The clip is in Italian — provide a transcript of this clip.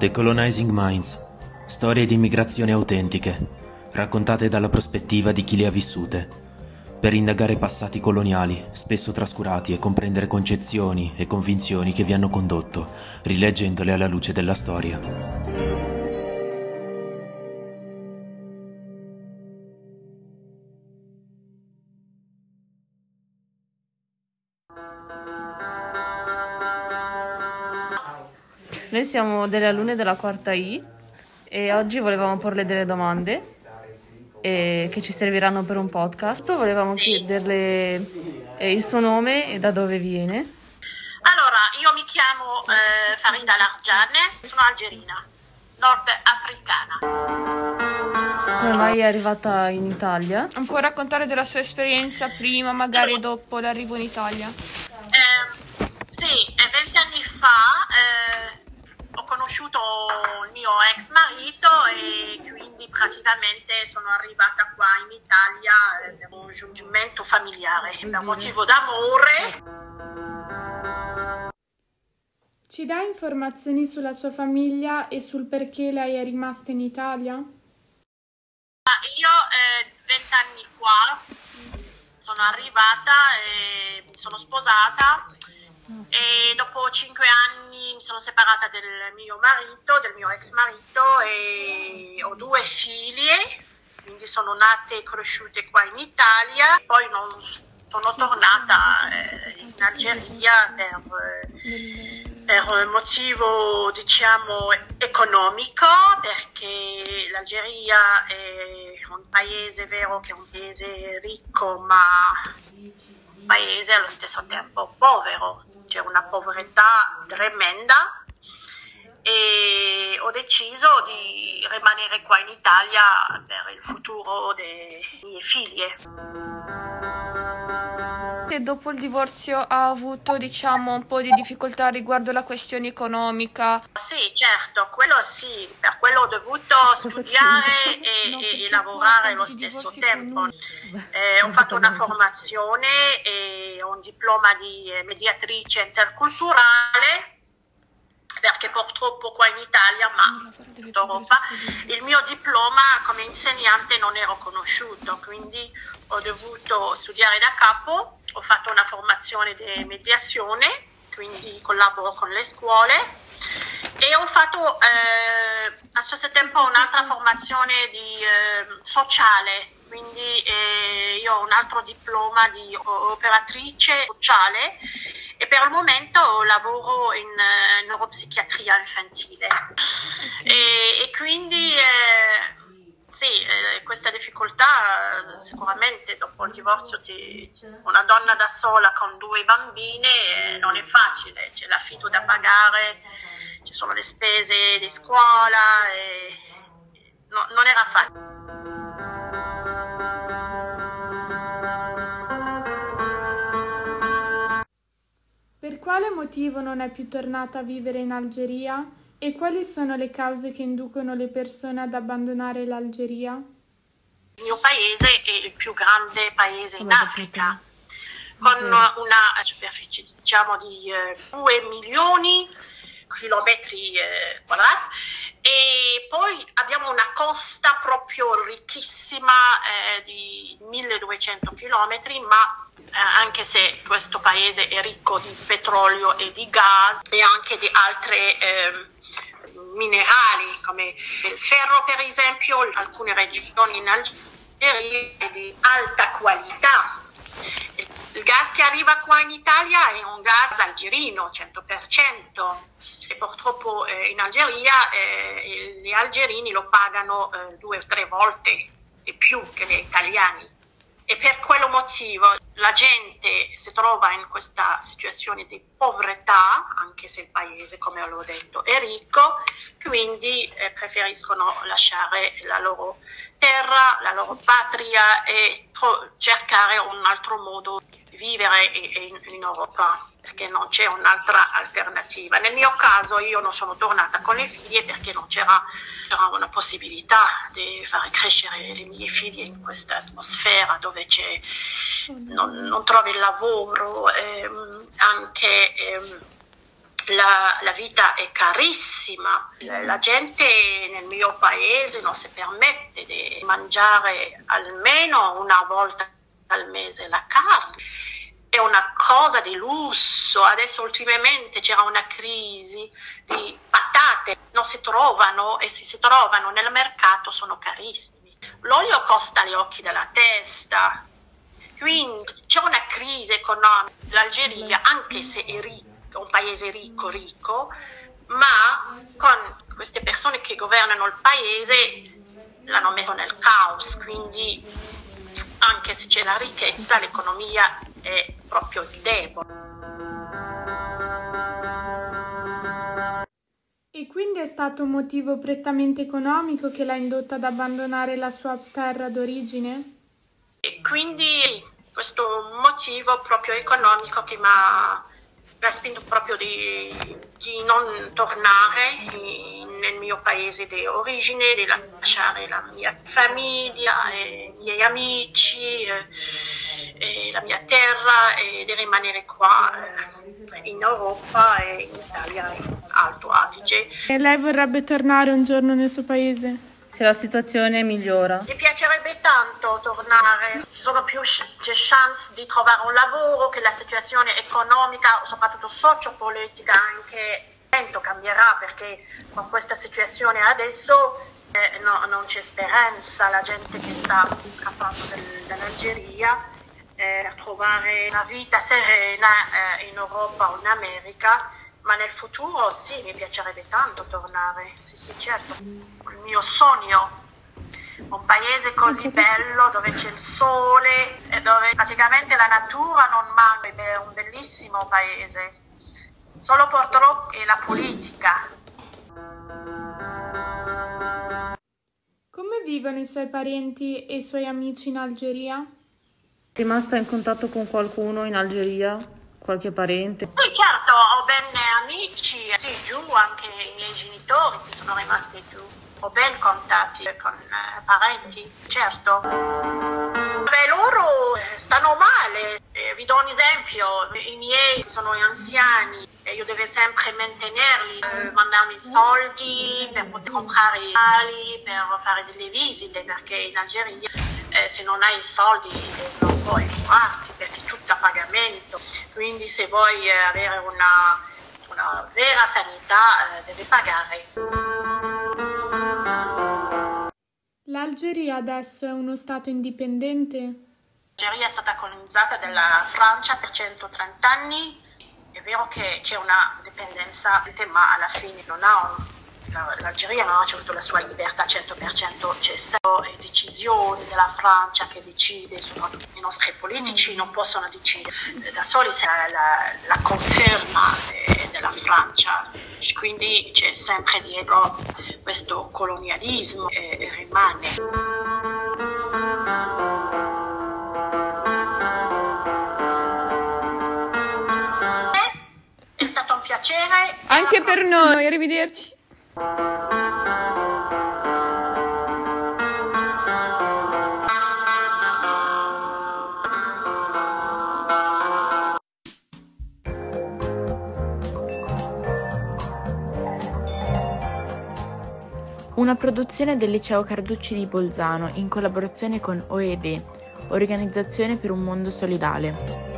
Decolonizing Minds. Storie di immigrazione autentiche, raccontate dalla prospettiva di chi le ha vissute, per indagare passati coloniali, spesso trascurati e comprendere concezioni e convinzioni che vi hanno condotto, rileggendole alla luce della storia. Noi siamo delle alunne della quarta I e oggi volevamo porle delle domande eh, che ci serviranno per un podcast. Volevamo chiederle eh, il suo nome e da dove viene. Allora, io mi chiamo eh, Farida Largiane, sono algerina, nordafricana. Come mai è arrivata in Italia? Può raccontare della sua esperienza prima, magari dopo l'arrivo in Italia? Eh, sì, vent'anni fa eh, ho conosciuto il mio ex marito e quindi praticamente sono arrivata qua in Italia eh, per un giungimento familiare, per motivo d'amore. Ci dà informazioni sulla sua famiglia e sul perché lei è rimasta in Italia? Io eh, vent'anni qua sono arrivata e mi sono sposata e dopo cinque anni mi sono separata del mio marito, del mio ex marito e ho due figlie, quindi sono nate e cresciute qua in Italia, poi non sono tornata eh, in Algeria per, per un motivo diciamo economico perché l'Algeria è un paese vero che è un paese ricco ma un paese allo stesso tempo povero povertà tremenda e ho deciso di rimanere qua in Italia per il futuro delle mie figlie. E dopo il divorzio ha avuto diciamo un po' di difficoltà riguardo la questione economica? Sì, certo, quello sì, per quello ho dovuto studiare e, e, e lavorare allo stesso tempo. Eh, ho fatto una formazione e ho un diploma di mediatrice interculturale perché purtroppo qua in Italia, ma in tutta Europa, il mio diploma come insegnante non ero conosciuto, quindi ho dovuto studiare da capo, ho fatto una formazione di mediazione, quindi collaboro con le scuole e ho fatto eh, allo stesso tempo un'altra formazione di eh, sociale, quindi eh, io ho un altro diploma di operatrice sociale e per il momento lavoro in uh, neuropsichiatria infantile e, e quindi eh, sì, eh, questa difficoltà eh, sicuramente dopo il divorzio ti, una donna da sola con due bambine eh, non è facile, c'è l'affitto da pagare, ci sono le spese di scuola e no, non era facile. Quale motivo non è più tornata a vivere in Algeria? E quali sono le cause che inducono le persone ad abbandonare l'Algeria? Il mio paese è il più grande paese in Africa, con una superficie diciamo di eh, 2 milioni di chilometri eh, quadrati. E poi abbiamo una costa proprio ricchissima eh, di 1200 chilometri, ma eh, anche se questo paese è ricco di petrolio e di gas e anche di altre eh, minerali come il ferro per esempio, alcune regioni in Algeria è di alta qualità. Il gas che arriva qua in Italia è un gas algerino 100% e purtroppo eh, in Algeria eh, gli algerini lo pagano eh, due o tre volte di più che gli italiani e per quello motivo la gente si trova in questa situazione di povertà, anche se il paese, come l'ho detto, è ricco, quindi eh, preferiscono lasciare la loro terra, la loro patria e tro- cercare un altro modo di vivere in, in Europa perché non c'è un'altra alternativa. Nel mio caso io non sono tornata con le figlie perché non c'era, c'era una possibilità di far crescere le mie figlie in questa atmosfera dove non, non, trovi il lavoro, ehm, anche ehm, la, la, vita è carissima, la gente nel mio paese non si permette di mangiare almeno una volta al mese la carne. È una cosa di lusso. Adesso ultimamente c'era una crisi di patate, non si trovano e se si trovano nel mercato sono carissimi. L'olio costa gli occhi della testa. Quindi c'è una crisi economica. L'Algeria, anche se è ricca, un paese ricco, ricco, ma con queste persone che governano il paese l'hanno messo nel caos, quindi anche se c'è la ricchezza, l'economia è proprio debole. È stato un motivo prettamente economico che l'ha indotta ad abbandonare la sua terra d'origine? E quindi questo motivo proprio economico che mi ha mi ha spinto proprio di, di non tornare nel mio paese di origine, di lasciare la mia famiglia, i miei amici, eh, la mia terra e di rimanere qua eh, in Europa e in Italia, in Alto Adige. E lei vorrebbe tornare un giorno nel suo paese? se la situazione migliora? Mi piacerebbe tanto tornare, ci sono più chance di trovare un lavoro, che la situazione economica, soprattutto sociopolitica, anche cambierà perché con questa situazione adesso eh, no, non c'è speranza, la gente che sta scappando del, dall'Algeria eh, per trovare una vita serena eh, in Europa o in America ma nel futuro sì, mi piacerebbe tanto tornare, sì sì certo, il mio sogno, un paese così bello dove c'è il sole e dove praticamente la natura non manca, è un bellissimo paese, solo purtroppo è la politica. Come vivono i suoi parenti e i suoi amici in Algeria? È rimasta in contatto con qualcuno in Algeria? Qualche parente? Sì, certo, ho ben amici, sì, giù anche i miei genitori che sono rimasti giù. Ho ben contatti con eh, parenti, certo. Beh, loro stanno male. Eh, vi do un esempio, i miei sono anziani e io devo sempre mantenerli, eh, mandarmi soldi per poter comprare i mali, per fare delle visite, perché in Algeria eh, se non hai i soldi non puoi curarti perché tutto pagamento. Quindi se vuoi eh, avere una una vera sanità eh, deve pagare. L'Algeria adesso è uno Stato indipendente? L'Algeria è stata colonizzata dalla Francia per 130 anni, è vero che c'è una dipendenza, ma alla fine non ha un l'Algeria non ha avuto la sua libertà 100%, c'è sono decisioni della Francia che decide, soprattutto i nostri politici non possono decidere da soli se la, la, la conferma della Francia, quindi c'è sempre dietro questo colonialismo e, e rimane. È stato un piacere. Anche per noi, arrivederci. Una produzione del Liceo Carducci di Bolzano in collaborazione con OED, Organizzazione per un mondo solidale.